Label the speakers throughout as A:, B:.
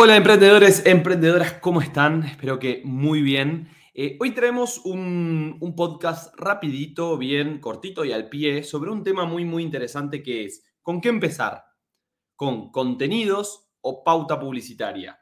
A: Hola emprendedores, emprendedoras, ¿cómo están? Espero que muy bien. Eh, hoy traemos un, un, podcast rapidito, bien cortito y al pie sobre un tema muy, muy interesante que es, ¿con qué empezar? ¿Con contenidos o pauta publicitaria?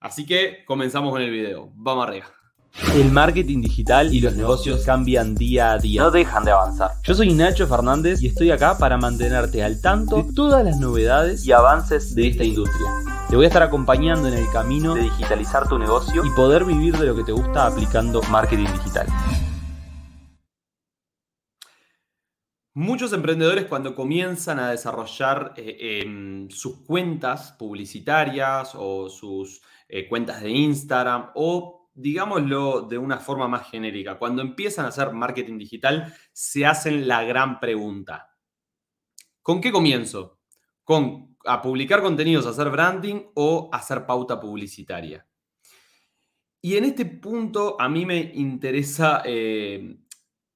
A: Así que comenzamos con el video. Vamos arriba.
B: El marketing digital y los negocios cambian día a día.
C: No dejan de avanzar.
B: Yo soy Nacho Fernández y estoy acá para mantenerte al tanto de todas las novedades
C: y avances
B: de esta industria. Te voy a estar acompañando en el camino
C: de digitalizar tu negocio
B: y poder vivir de lo que te gusta aplicando marketing digital.
A: Muchos emprendedores cuando comienzan a desarrollar eh, em, sus cuentas publicitarias o sus eh, cuentas de Instagram o digámoslo de una forma más genérica, cuando empiezan a hacer marketing digital, se hacen la gran pregunta. ¿Con qué comienzo? ¿Con a publicar contenidos, hacer branding o hacer pauta publicitaria? Y en este punto a mí me interesa eh,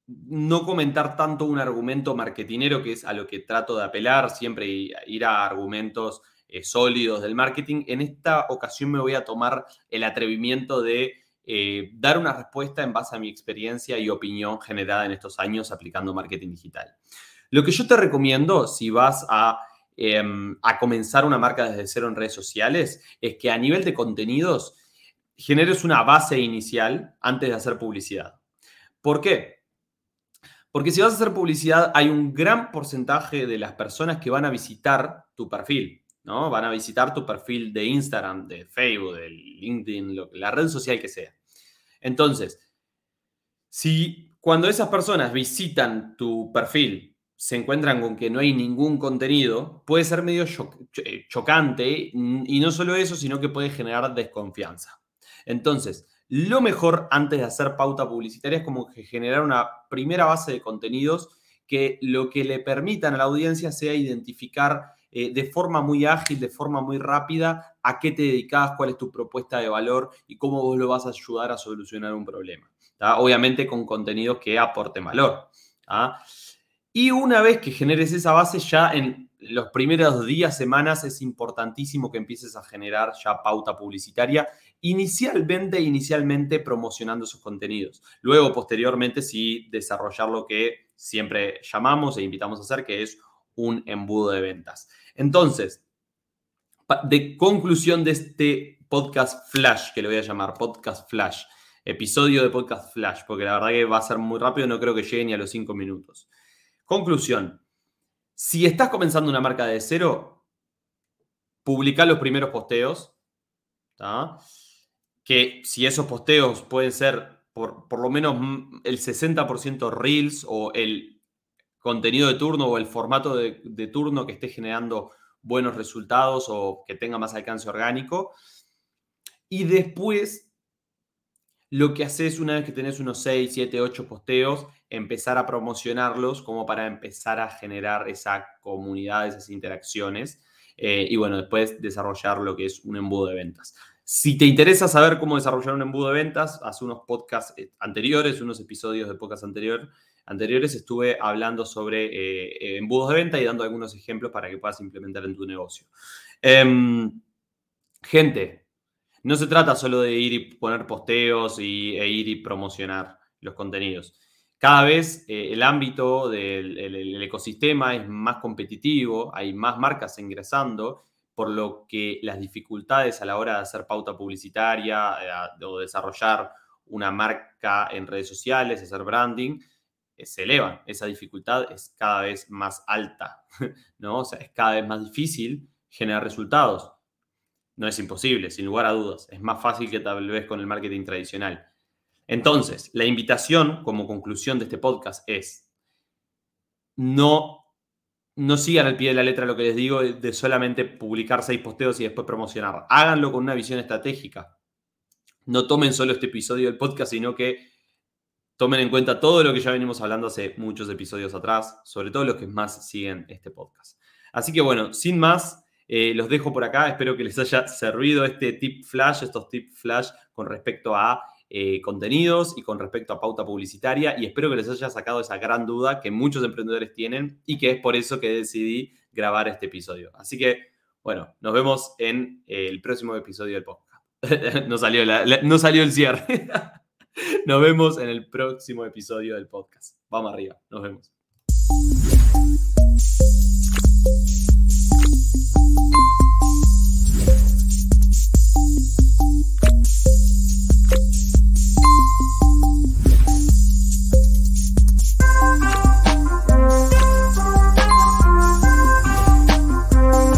A: no comentar tanto un argumento marketinero, que es a lo que trato de apelar, siempre ir a argumentos eh, sólidos del marketing. En esta ocasión me voy a tomar el atrevimiento de eh, dar una respuesta en base a mi experiencia y opinión generada en estos años aplicando marketing digital. Lo que yo te recomiendo si vas a, em, a comenzar una marca desde cero en redes sociales es que a nivel de contenidos generes una base inicial antes de hacer publicidad. ¿Por qué? Porque si vas a hacer publicidad, hay un gran porcentaje de las personas que van a visitar tu perfil, ¿no? Van a visitar tu perfil de Instagram, de Facebook, de LinkedIn, la red social que sea. Entonces, si cuando esas personas visitan tu perfil se encuentran con que no hay ningún contenido, puede ser medio eh, chocante y no solo eso, sino que puede generar desconfianza. Entonces, lo mejor antes de hacer pauta publicitaria es como que generar una primera base de contenidos que lo que le permitan a la audiencia sea identificar eh, de forma muy ágil, de forma muy rápida, a qué te dedicas, cuál es tu propuesta de valor y cómo vos lo vas a ayudar a solucionar un problema. Obviamente con contenidos que aporten valor. Y una vez que generes esa base, ya en los primeros días, semanas, es importantísimo que empieces a generar ya pauta publicitaria, inicialmente, inicialmente promocionando esos contenidos. Luego, posteriormente, sí desarrollar lo que siempre llamamos e invitamos a hacer, que es un embudo de ventas. Entonces, de conclusión de este podcast flash, que le voy a llamar podcast flash, episodio de podcast flash, porque la verdad que va a ser muy rápido, no creo que llegue ni a los cinco minutos. Conclusión, si estás comenzando una marca de cero, publica los primeros posteos, que si esos posteos pueden ser por, por lo menos el 60% reels o el contenido de turno o el formato de, turno que esté generando buenos resultados o que tenga más alcance orgánico. Y después, lo que haces una vez que tenés unos 6, 7, 8 posteos, empezar a promocionarlos como para empezar a generar esa comunidad, esas interacciones. Eh, y bueno, después desarrollar lo que es un embudo de ventas. Si te interesa saber cómo desarrollar un embudo de ventas, haz unos podcasts eh, anteriores, unos episodios de podcast anterior, anteriores estuve hablando sobre eh, embudos de venta y dando algunos ejemplos para que puedas implementar en tu negocio. Em, gente, no se trata solo de ir y poner posteos y, e ir y promocionar los contenidos. Cada vez eh, el ámbito del ecosistema es más competitivo, hay más marcas ingresando, por lo que las dificultades a la hora de hacer pauta publicitaria eh, o desarrollar una marca en redes sociales, hacer branding, se elevan. Esa dificultad es cada vez más alta, ¿no? Es cada vez más difícil generar resultados. No es imposible, sin lugar a dudas. Es más fácil que tal vez con el marketing tradicional. Entonces, la invitación como conclusión de este podcast es no, no sigan al pie de la letra lo que les digo de solamente publicar seis posteos y después promocionar. Háganlo con una visión estratégica. No tomen solo este episodio del podcast, sino que tomen en cuenta todo lo que ya venimos hablando hace muchos episodios atrás, sobre todo los que más siguen este podcast. Así que bueno, sin más, eh, los dejo por acá. Espero que les haya servido este tip flash, estos tips flash con respecto a eh, contenidos y con respecto a pauta publicitaria y espero que les haya sacado esa gran duda que muchos emprendedores tienen y que es por eso que decidí grabar este episodio. Así que Bueno, nos vemos en el próximo episodio del podcast. no, salió no salió el cierre. Nos vemos en el próximo episodio del podcast. Vamos arriba, nos vemos.